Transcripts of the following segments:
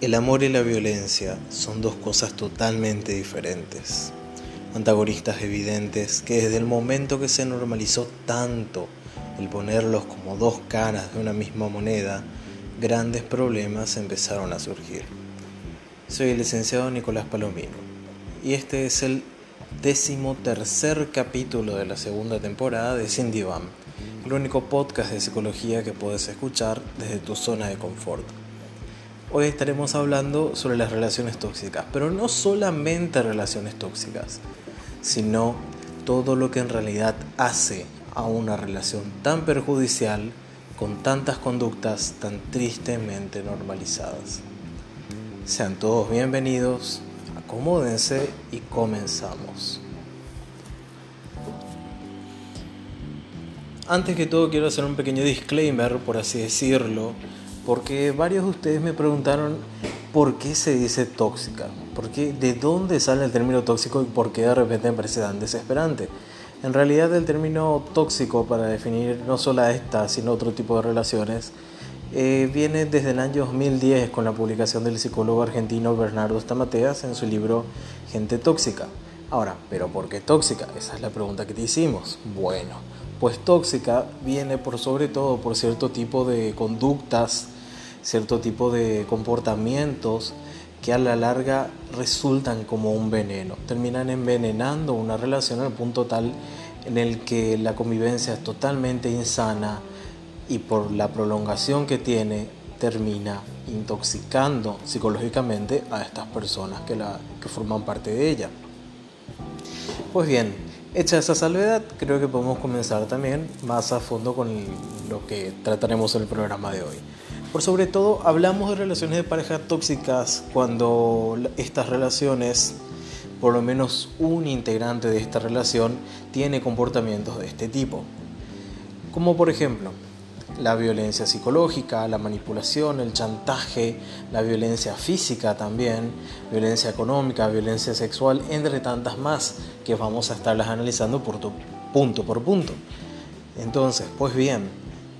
El amor y la violencia son dos cosas totalmente diferentes, antagonistas evidentes que desde el momento que se normalizó tanto el ponerlos como dos caras de una misma moneda, grandes problemas empezaron a surgir. Soy el licenciado Nicolás Palomino y este es el décimo tercer capítulo de la segunda temporada de Cindy Bam, el único podcast de psicología que puedes escuchar desde tu zona de confort. Hoy estaremos hablando sobre las relaciones tóxicas, pero no solamente relaciones tóxicas, sino todo lo que en realidad hace a una relación tan perjudicial con tantas conductas tan tristemente normalizadas. Sean todos bienvenidos, acomódense y comenzamos. Antes que todo quiero hacer un pequeño disclaimer, por así decirlo, porque varios de ustedes me preguntaron por qué se dice tóxica, ¿Por qué, de dónde sale el término tóxico y por qué de repente me parece tan desesperante. En realidad el término tóxico para definir no solo a esta, sino otro tipo de relaciones, eh, viene desde el año 2010 con la publicación del psicólogo argentino Bernardo Stamateas en su libro Gente Tóxica. Ahora, ¿pero por qué tóxica? Esa es la pregunta que te hicimos. Bueno, pues tóxica viene por sobre todo por cierto tipo de conductas cierto tipo de comportamientos que a la larga resultan como un veneno, terminan envenenando una relación al punto tal en el que la convivencia es totalmente insana y por la prolongación que tiene termina intoxicando psicológicamente a estas personas que, la, que forman parte de ella. Pues bien, hecha esa salvedad, creo que podemos comenzar también más a fondo con lo que trataremos en el programa de hoy. Por sobre todo hablamos de relaciones de pareja tóxicas cuando estas relaciones, por lo menos un integrante de esta relación, tiene comportamientos de este tipo. Como por ejemplo, la violencia psicológica, la manipulación, el chantaje, la violencia física también, violencia económica, violencia sexual, entre tantas más que vamos a estarlas analizando punto por punto. Entonces, pues bien,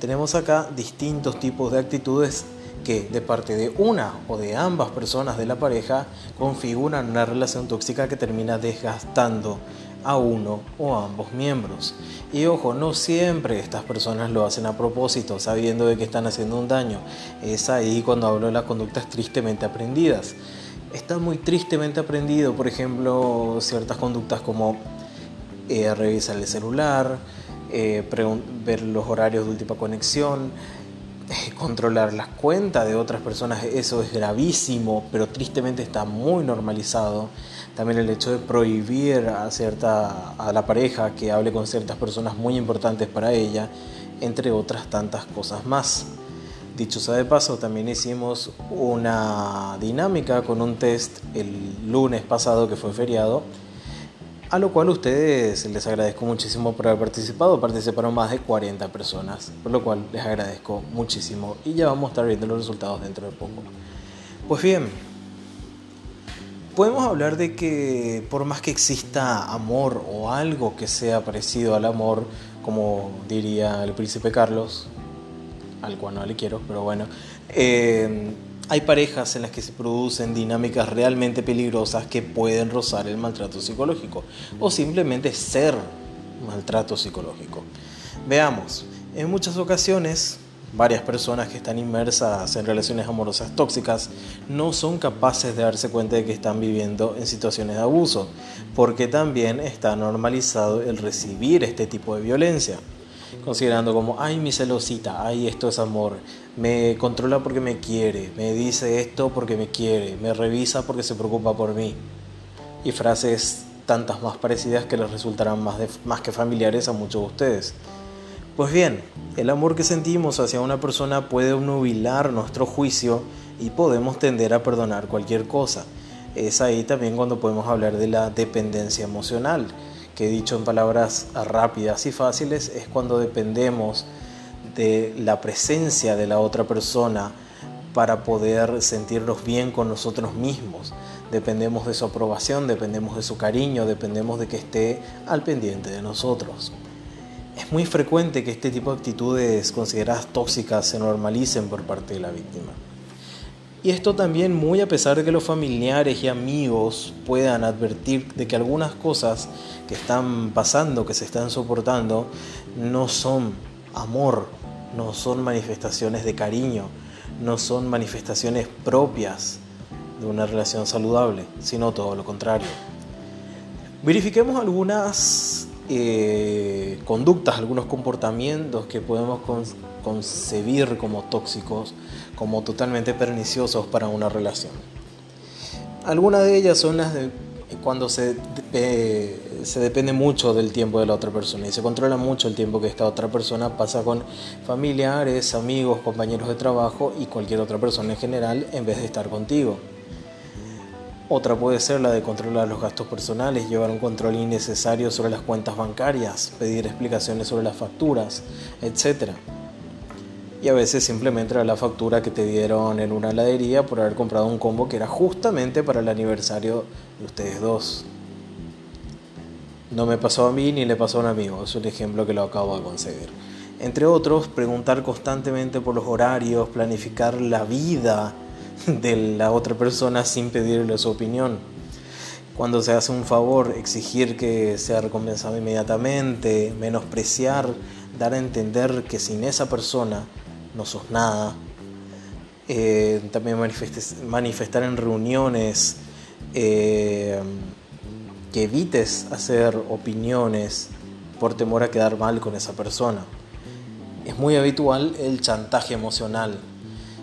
tenemos acá distintos tipos de actitudes que de parte de una o de ambas personas de la pareja configuran una relación tóxica que termina desgastando a uno o a ambos miembros. Y ojo, no siempre estas personas lo hacen a propósito, sabiendo de que están haciendo un daño. Es ahí cuando hablo de las conductas tristemente aprendidas. Está muy tristemente aprendido, por ejemplo, ciertas conductas como eh, revisar el celular, eh, ver los horarios de última conexión, eh, controlar las cuentas de otras personas, eso es gravísimo, pero tristemente está muy normalizado. También el hecho de prohibir a, cierta, a la pareja que hable con ciertas personas muy importantes para ella, entre otras tantas cosas más. Dicho sea de paso, también hicimos una dinámica con un test el lunes pasado que fue feriado a lo cual ustedes les agradezco muchísimo por haber participado. Participaron más de 40 personas, por lo cual les agradezco muchísimo y ya vamos a estar viendo los resultados dentro de poco. Pues bien, podemos hablar de que por más que exista amor o algo que sea parecido al amor, como diría el príncipe Carlos, al cual no le quiero, pero bueno, eh, hay parejas en las que se producen dinámicas realmente peligrosas que pueden rozar el maltrato psicológico o simplemente ser maltrato psicológico. Veamos, en muchas ocasiones varias personas que están inmersas en relaciones amorosas tóxicas no son capaces de darse cuenta de que están viviendo en situaciones de abuso, porque también está normalizado el recibir este tipo de violencia considerando como, ay, mi celosita, ay, esto es amor, me controla porque me quiere, me dice esto porque me quiere, me revisa porque se preocupa por mí. Y frases tantas más parecidas que les resultarán más, más que familiares a muchos de ustedes. Pues bien, el amor que sentimos hacia una persona puede nubilar nuestro juicio y podemos tender a perdonar cualquier cosa. Es ahí también cuando podemos hablar de la dependencia emocional que dicho en palabras rápidas y fáciles es cuando dependemos de la presencia de la otra persona para poder sentirnos bien con nosotros mismos. Dependemos de su aprobación, dependemos de su cariño, dependemos de que esté al pendiente de nosotros. Es muy frecuente que este tipo de actitudes consideradas tóxicas se normalicen por parte de la víctima. Y esto también muy a pesar de que los familiares y amigos puedan advertir de que algunas cosas que están pasando, que se están soportando, no son amor, no son manifestaciones de cariño, no son manifestaciones propias de una relación saludable, sino todo lo contrario. Verifiquemos algunas eh, conductas, algunos comportamientos que podemos concebir como tóxicos, como totalmente perniciosos para una relación. Algunas de ellas son las de cuando se, se depende mucho del tiempo de la otra persona y se controla mucho el tiempo que esta otra persona pasa con familiares, amigos, compañeros de trabajo y cualquier otra persona en general en vez de estar contigo. Otra puede ser la de controlar los gastos personales, llevar un control innecesario sobre las cuentas bancarias, pedir explicaciones sobre las facturas, etc. Y a veces simplemente era la factura que te dieron en una heladería por haber comprado un combo que era justamente para el aniversario de ustedes dos. No me pasó a mí ni le pasó a un amigo, es un ejemplo que lo acabo de conseguir. Entre otros, preguntar constantemente por los horarios, planificar la vida, de la otra persona sin pedirle su opinión. Cuando se hace un favor, exigir que sea recompensado inmediatamente, menospreciar, dar a entender que sin esa persona no sos nada. Eh, también manifestar en reuniones eh, que evites hacer opiniones por temor a quedar mal con esa persona. Es muy habitual el chantaje emocional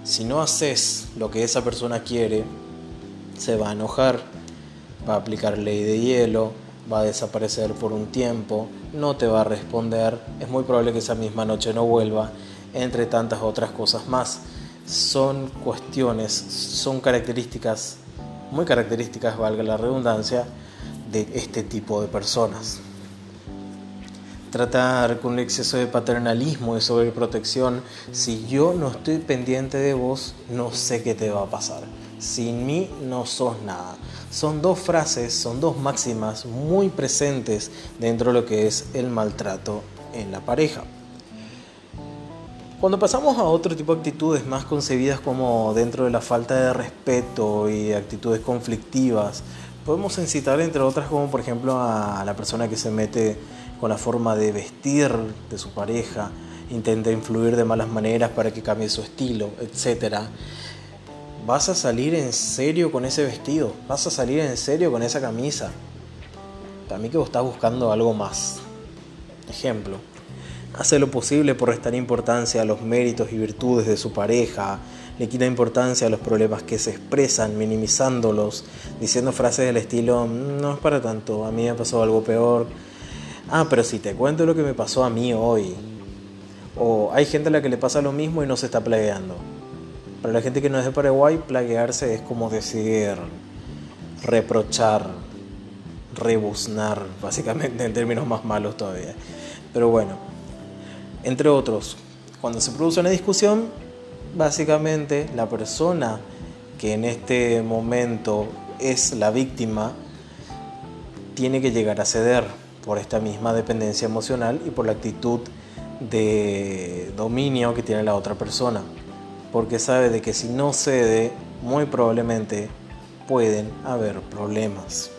si no haces lo que esa persona quiere, se va a enojar, va a aplicar ley de hielo, va a desaparecer por un tiempo, no te va a responder, es muy probable que esa misma noche no vuelva, entre tantas otras cosas más. Son cuestiones, son características, muy características, valga la redundancia, de este tipo de personas tratar con un exceso de paternalismo y sobreprotección. Si yo no estoy pendiente de vos, no sé qué te va a pasar. Sin mí no sos nada. Son dos frases, son dos máximas muy presentes dentro de lo que es el maltrato en la pareja. Cuando pasamos a otro tipo de actitudes más concebidas como dentro de la falta de respeto y actitudes conflictivas, podemos incitar entre otras como por ejemplo a la persona que se mete con la forma de vestir de su pareja, intenta influir de malas maneras para que cambie su estilo, etc. ¿Vas a salir en serio con ese vestido? ¿Vas a salir en serio con esa camisa? Para mí que vos estás buscando algo más. Ejemplo, hace lo posible por restar importancia a los méritos y virtudes de su pareja, le quita importancia a los problemas que se expresan, minimizándolos, diciendo frases del estilo, mm, no es para tanto, a mí me pasó algo peor, ah, pero si te cuento lo que me pasó a mí hoy. O hay gente a la que le pasa lo mismo y no se está plagueando. Para la gente que no es de Paraguay, plaguearse es como decir reprochar, rebuznar, básicamente en términos más malos todavía. Pero bueno, entre otros, cuando se produce una discusión, básicamente la persona que en este momento es la víctima tiene que llegar a ceder por esta misma dependencia emocional y por la actitud de dominio que tiene la otra persona. Porque sabe de que si no cede, muy probablemente pueden haber problemas.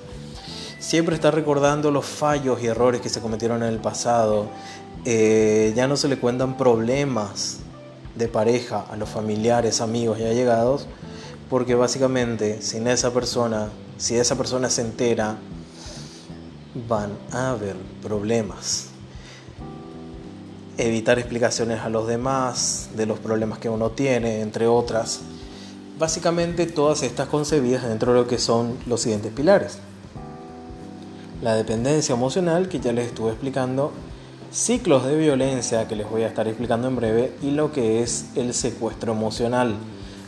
Siempre está recordando los fallos y errores que se cometieron en el pasado. Eh, ya no se le cuentan problemas de pareja a los familiares, amigos y allegados, porque básicamente sin esa persona, si esa persona se entera van a haber problemas. Evitar explicaciones a los demás de los problemas que uno tiene, entre otras. Básicamente todas estas concebidas dentro de lo que son los siguientes pilares. La dependencia emocional, que ya les estuve explicando, ciclos de violencia, que les voy a estar explicando en breve, y lo que es el secuestro emocional,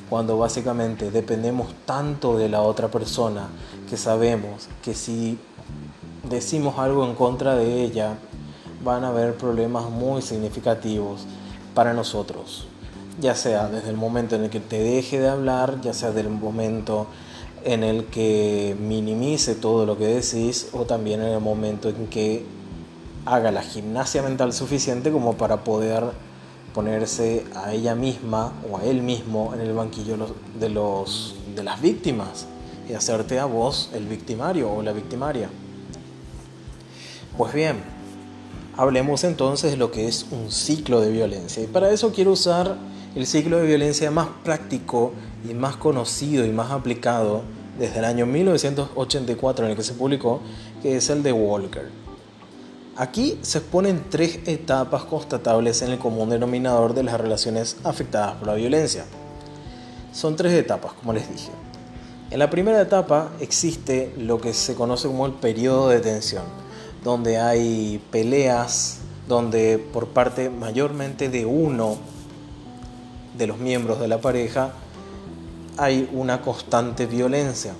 cuando básicamente dependemos tanto de la otra persona que sabemos que si decimos algo en contra de ella, van a haber problemas muy significativos para nosotros. Ya sea desde el momento en el que te deje de hablar, ya sea desde el momento en el que minimice todo lo que decís o también en el momento en que haga la gimnasia mental suficiente como para poder ponerse a ella misma o a él mismo en el banquillo de, los, de las víctimas y hacerte a vos el victimario o la victimaria. Pues bien, hablemos entonces de lo que es un ciclo de violencia. Y para eso quiero usar el ciclo de violencia más práctico y más conocido y más aplicado desde el año 1984 en el que se publicó, que es el de Walker. Aquí se exponen tres etapas constatables en el común denominador de las relaciones afectadas por la violencia. Son tres etapas, como les dije. En la primera etapa existe lo que se conoce como el periodo de tensión, donde hay peleas, donde por parte mayormente de uno de los miembros de la pareja hay una constante violencia,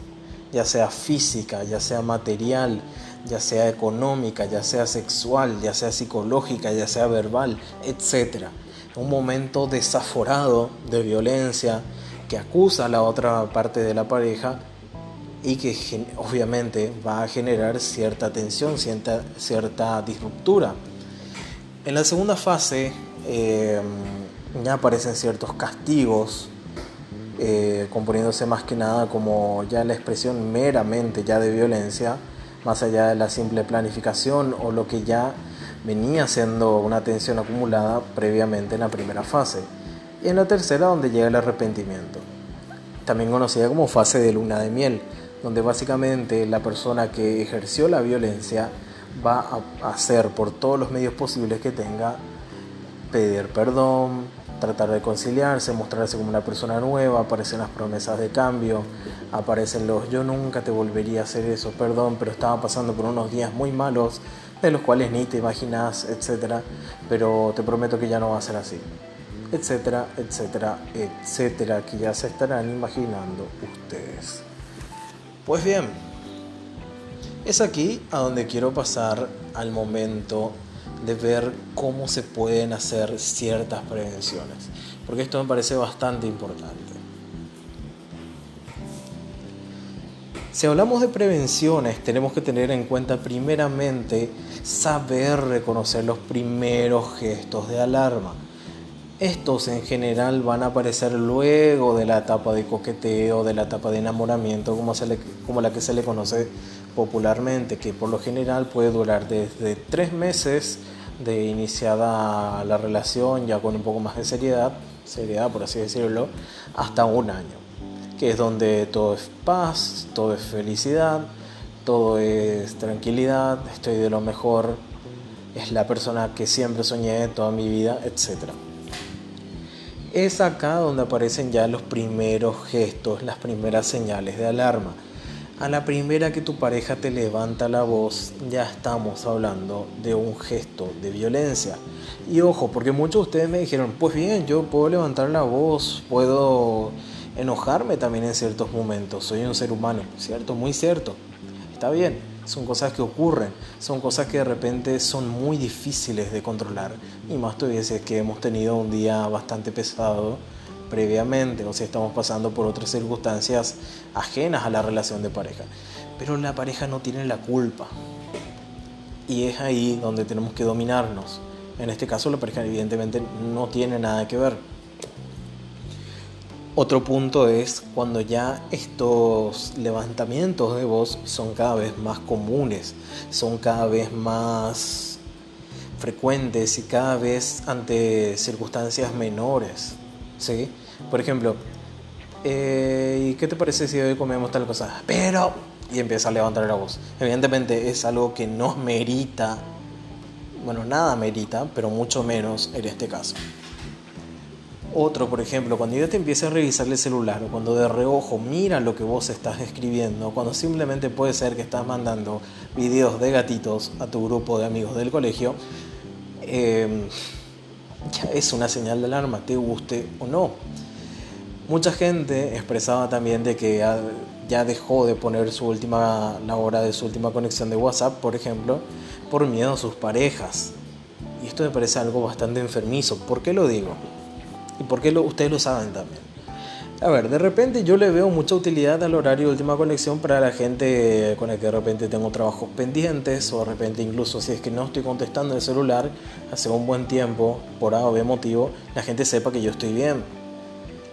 ya sea física, ya sea material, ya sea económica, ya sea sexual, ya sea psicológica, ya sea verbal, etc. Un momento desaforado de violencia que acusa a la otra parte de la pareja y que obviamente va a generar cierta tensión, cierta, cierta disruptura. En la segunda fase eh, ya aparecen ciertos castigos eh, componiéndose más que nada como ya la expresión meramente ya de violencia, más allá de la simple planificación o lo que ya venía siendo una tensión acumulada previamente en la primera fase. Y en la tercera donde llega el arrepentimiento, también conocida como fase de luna de miel, donde básicamente la persona que ejerció la violencia va a hacer por todos los medios posibles que tenga pedir perdón, tratar de conciliarse, mostrarse como una persona nueva, aparecen las promesas de cambio, aparecen los yo nunca te volvería a hacer eso, perdón, pero estaba pasando por unos días muy malos, de los cuales ni te imaginas, etcétera, pero te prometo que ya no va a ser así, etcétera, etcétera, etcétera, que ya se estarán imaginando ustedes. Pues bien, es aquí a donde quiero pasar al momento de ver cómo se pueden hacer ciertas prevenciones, porque esto me parece bastante importante. Si hablamos de prevenciones, tenemos que tener en cuenta primeramente saber reconocer los primeros gestos de alarma. Estos en general van a aparecer luego de la etapa de coqueteo, de la etapa de enamoramiento, como, se como la que se le conoce popularmente, que por lo general puede durar desde tres meses de iniciada la relación, ya con un poco más de seriedad, seriedad por así decirlo, hasta un año, que es donde todo es paz, todo es felicidad, todo es tranquilidad, estoy de lo mejor, es la persona que siempre soñé toda mi vida, etc. Es acá donde aparecen ya los primeros gestos, las primeras señales de alarma a la primera que tu pareja te levanta la voz, ya estamos hablando de un gesto de violencia. Y ojo, porque muchos de ustedes me dijeron, pues bien, yo puedo levantar la voz, puedo enojarme también en ciertos momentos, soy un ser humano, ¿cierto? Muy cierto. Está bien, son cosas que ocurren, son cosas que de repente son muy difíciles de controlar. Y más todavía si es que hemos tenido un día bastante pesado previamente o si estamos pasando por otras circunstancias ajenas a la relación de pareja. Pero la pareja no tiene la culpa. Y es ahí donde tenemos que dominarnos. En este caso la pareja evidentemente no tiene nada que ver. Otro punto es cuando ya estos levantamientos de voz son cada vez más comunes, son cada vez más frecuentes y cada vez ante circunstancias menores. ¿sí? Por ejemplo, eh, ¿y qué te parece si hoy comemos tal cosa? Pero, y empieza a levantar la voz. Evidentemente es algo que no merita, bueno, nada merita, pero mucho menos en este caso. Otro, por ejemplo, cuando ya te empieza a revisar el celular o cuando de reojo mira lo que vos estás escribiendo, cuando simplemente puede ser que estás mandando videos de gatitos a tu grupo de amigos del colegio, eh, ya es una señal de alarma, te guste o no. Mucha gente expresaba también de que ya dejó de poner su última, la hora de su última conexión de WhatsApp, por ejemplo, por miedo a sus parejas. Y esto me parece algo bastante enfermizo. ¿Por qué lo digo? Y por qué lo, ustedes lo saben también. A ver, de repente yo le veo mucha utilidad al horario de última conexión para la gente con la que de repente tengo trabajos pendientes o de repente incluso si es que no estoy contestando el celular hace un buen tiempo, por A o B motivo, la gente sepa que yo estoy bien.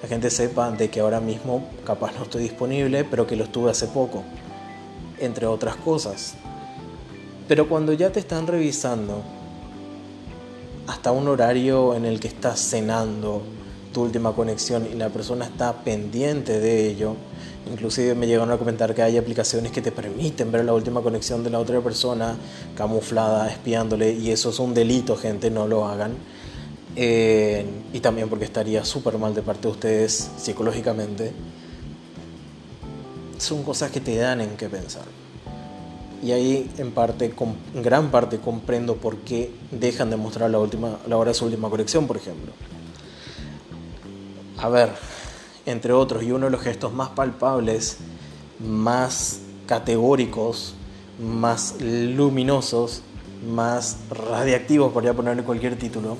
La gente sepa de que ahora mismo capaz no estoy disponible, pero que lo estuve hace poco, entre otras cosas. Pero cuando ya te están revisando hasta un horario en el que estás cenando, última conexión y la persona está pendiente de ello, inclusive me llegaron a comentar que hay aplicaciones que te permiten ver la última conexión de la otra persona camuflada, espiándole, y eso es un delito, gente, no lo hagan. Y también porque estaría súper mal de parte de ustedes psicológicamente. Son cosas que te dan en qué pensar. Y ahí en parte, gran parte comprendo por qué dejan de mostrar la, última, la hora de su última conexión, por ejemplo a ver, entre otros, y uno de los gestos más palpables, más categóricos, más luminosos, más radiactivos, podría ponerle cualquier título,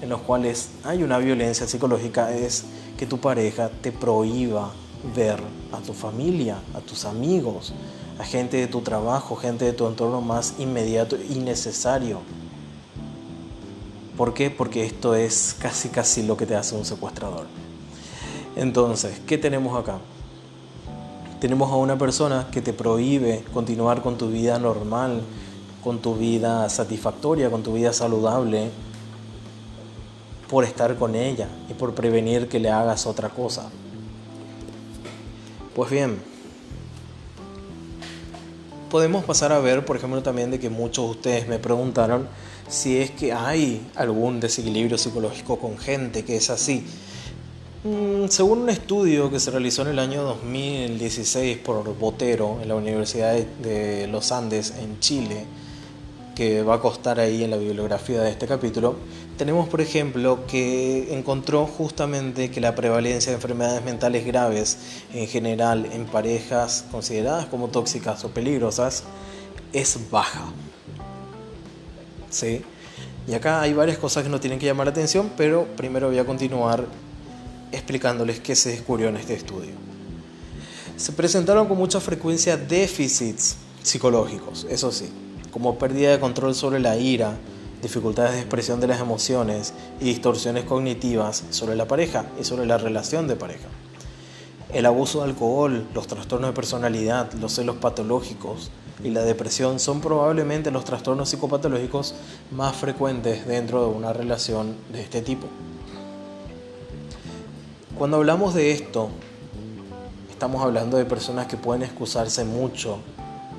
en los cuales hay una violencia psicológica, es que tu pareja te prohíba ver a tu familia, a tus amigos, a gente de tu trabajo, gente de tu entorno más inmediato y necesario. ¿Por qué? Porque esto es casi casi lo que te hace un secuestrador. Entonces, ¿qué tenemos acá? Tenemos a una persona que te prohíbe continuar con tu vida normal, con tu vida satisfactoria, con tu vida saludable, por estar con ella y por prevenir que le hagas otra cosa. Pues bien, podemos pasar a ver, por ejemplo, también de que muchos de ustedes me preguntaron si es que hay algún desequilibrio psicológico con gente que es así. Mm, según un estudio que se realizó en el año 2016 por Botero en la Universidad de los Andes en Chile, que va a costar ahí en la bibliografía de este capítulo, tenemos por ejemplo que encontró justamente que la prevalencia de enfermedades mentales graves en general en parejas consideradas como tóxicas o peligrosas es baja. ¿Sí? Y acá hay varias cosas que nos tienen que llamar la atención, pero primero voy a continuar explicándoles qué se descubrió en este estudio. Se presentaron con mucha frecuencia déficits psicológicos, eso sí, como pérdida de control sobre la ira, dificultades de expresión de las emociones y distorsiones cognitivas sobre la pareja y sobre la relación de pareja. El abuso de alcohol, los trastornos de personalidad, los celos patológicos y la depresión son probablemente los trastornos psicopatológicos más frecuentes dentro de una relación de este tipo. Cuando hablamos de esto, estamos hablando de personas que pueden excusarse mucho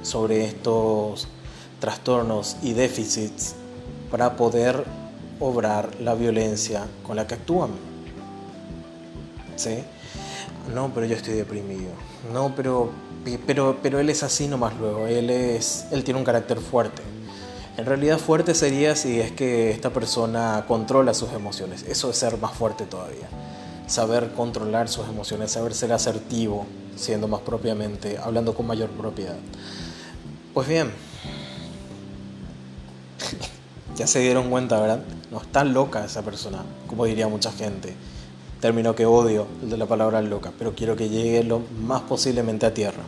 sobre estos trastornos y déficits para poder obrar la violencia con la que actúan. ¿Sí? No, pero yo estoy deprimido. No, pero, pero, pero él es así nomás luego. Él, es, él tiene un carácter fuerte. En realidad fuerte sería si es que esta persona controla sus emociones. Eso es ser más fuerte todavía saber controlar sus emociones, saber ser asertivo, siendo más propiamente, hablando con mayor propiedad. Pues bien, ya se dieron cuenta, ¿verdad? No está loca esa persona, como diría mucha gente. Término que odio, el de la palabra loca, pero quiero que llegue lo más posiblemente a tierra.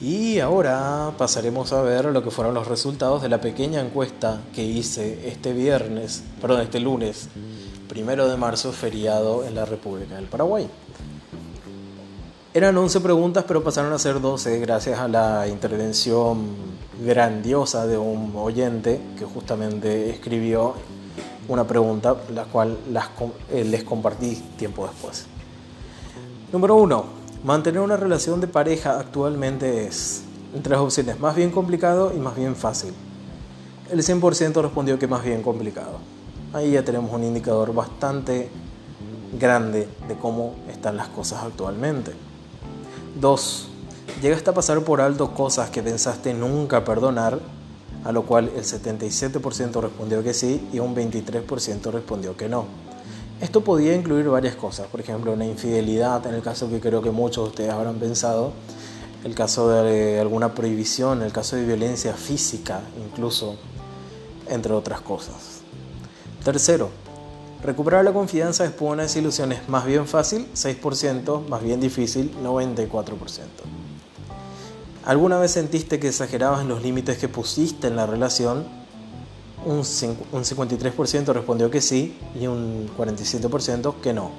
Y ahora pasaremos a ver lo que fueron los resultados de la pequeña encuesta que hice este viernes, perdón, este lunes, primero de marzo, feriado en la República del Paraguay. Eran 11 preguntas, pero pasaron a ser 12 gracias a la intervención grandiosa de un oyente que justamente escribió una pregunta, la cual eh, les compartí tiempo después. Número 1. Mantener una relación de pareja actualmente es, entre las opciones, más bien complicado y más bien fácil. El 100% respondió que más bien complicado. Ahí ya tenemos un indicador bastante grande de cómo están las cosas actualmente. 2. Llegaste a pasar por alto cosas que pensaste nunca perdonar, a lo cual el 77% respondió que sí y un 23% respondió que no. Esto podía incluir varias cosas, por ejemplo, una infidelidad, en el caso que creo que muchos de ustedes habrán pensado, el caso de alguna prohibición, el caso de violencia física incluso, entre otras cosas. Tercero, Recuperar la confianza después de una desilusión es más bien fácil, 6%, más bien difícil, 94%. ¿Alguna vez sentiste que exagerabas en los límites que pusiste en la relación? Un, 53% respondió que sí y un 47% que no.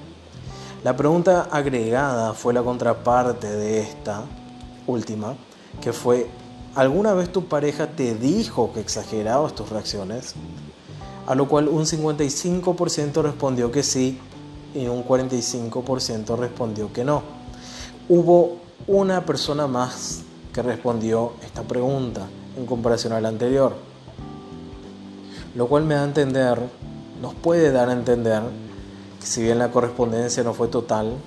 La pregunta agregada fue la contraparte de esta última, que fue, ¿alguna vez tu pareja te dijo que exagerabas tus reacciones? A lo cual un 55% respondió que sí y un 45% respondió que no. Hubo una persona más que respondió esta pregunta en comparación a la anterior. Lo cual me da a entender, nos puede dar a entender si bien la correspondencia no fue total,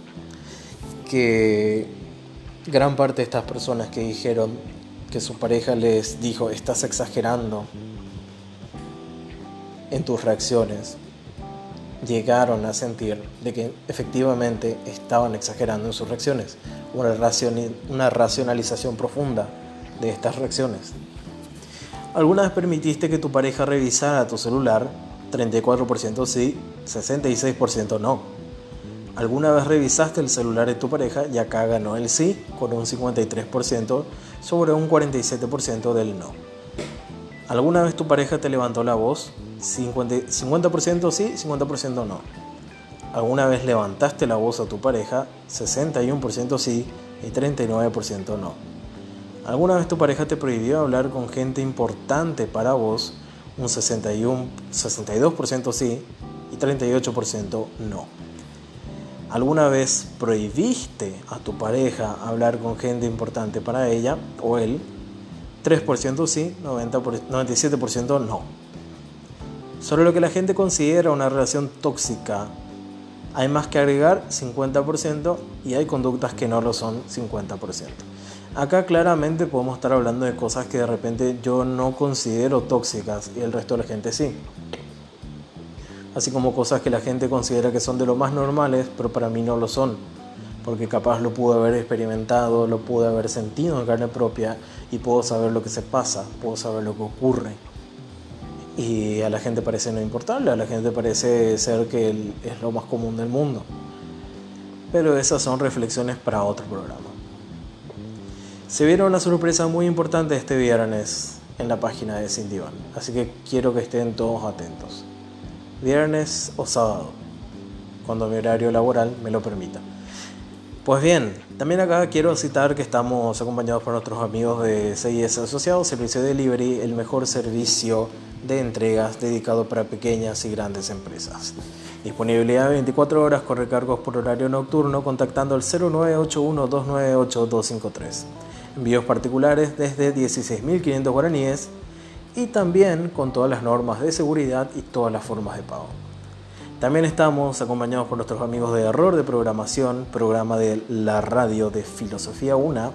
que gran parte de estas personas que dijeron que su pareja les dijo, estás exagerando en tus reacciones, llegaron a sentir de que efectivamente estaban exagerando en sus reacciones, una, una racionalización profunda de estas reacciones. ¿Alguna vez permitiste que tu pareja revisara tu celular 34% sí, 66% no. ¿Alguna vez revisaste el celular de tu pareja? Y acá ganó el sí con un 53% sobre un 47% del no. ¿Alguna vez tu pareja te levantó la voz? 50%, 50% sí, 50% no. ¿Alguna vez levantaste la voz a tu pareja? 61% sí y 39% no. ¿Alguna vez tu pareja te prohibió hablar con gente importante para vos? un 61, 62% sí y 38% no. ¿Alguna vez prohibiste a tu pareja hablar con gente importante para ella o él? 3% sí, 90 97% no. Sobre lo que la gente considera una relación tóxica, hay más que agregar 50% y hay conductas que no lo son 50%. Acá claramente podemos estar hablando de cosas que de repente yo no considero tóxicas y el resto de la gente sí. Así como cosas que la gente considera que son de lo más normales, pero para mí no lo son. Porque capaz lo pude haber experimentado, lo pude haber sentido en carne propia y puedo saber lo que se pasa, puedo saber lo que ocurre. Y a la gente parece no importarle, a la gente parece ser que es lo más común del mundo. Pero esas son reflexiones para otro programa. Se viene una sorpresa muy importante este viernes en la página de Cindy Van, así que quiero que estén todos atentos. Viernes o sábado, cuando mi horario laboral me lo permita. Pues bien, también acá quiero citar que estamos acompañados por nuestros amigos de CIS Asociados, Servicio de Delivery, el mejor servicio de entregas dedicado para pequeñas y grandes empresas. Disponibilidad de 24 horas con recargos por horario nocturno contactando al 0981 298 253 envíos particulares desde 16.500 guaraníes y también con todas las normas de seguridad y todas las formas de pago. También estamos acompañados por nuestros amigos de Error de Programación, programa de la radio de Filosofía 1,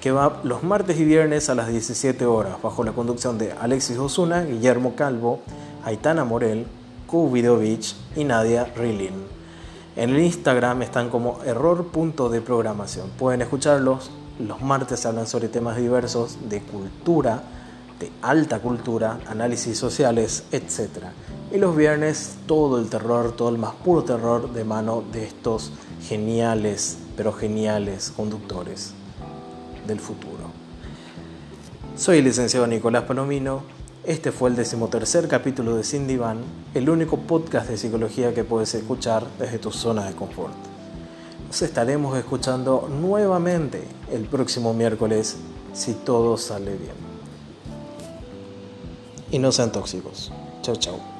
que va los martes y viernes a las 17 horas, bajo la conducción de Alexis Osuna, Guillermo Calvo, Aitana Morel, Beach y Nadia Rilin. En el Instagram están como error.deprogramación. Pueden escucharlos los martes hablan sobre temas diversos de cultura, de alta cultura, análisis sociales, etc. Y los viernes todo el terror, todo el más puro terror de mano de estos geniales, pero geniales conductores del futuro. Soy el licenciado Nicolás Palomino. Este fue el decimotercer capítulo de Cindy Van, el único podcast de psicología que puedes escuchar desde tu zona de confort. Nos estaremos escuchando nuevamente el próximo miércoles si todo sale bien. Y no sean tóxicos. Chao, chao.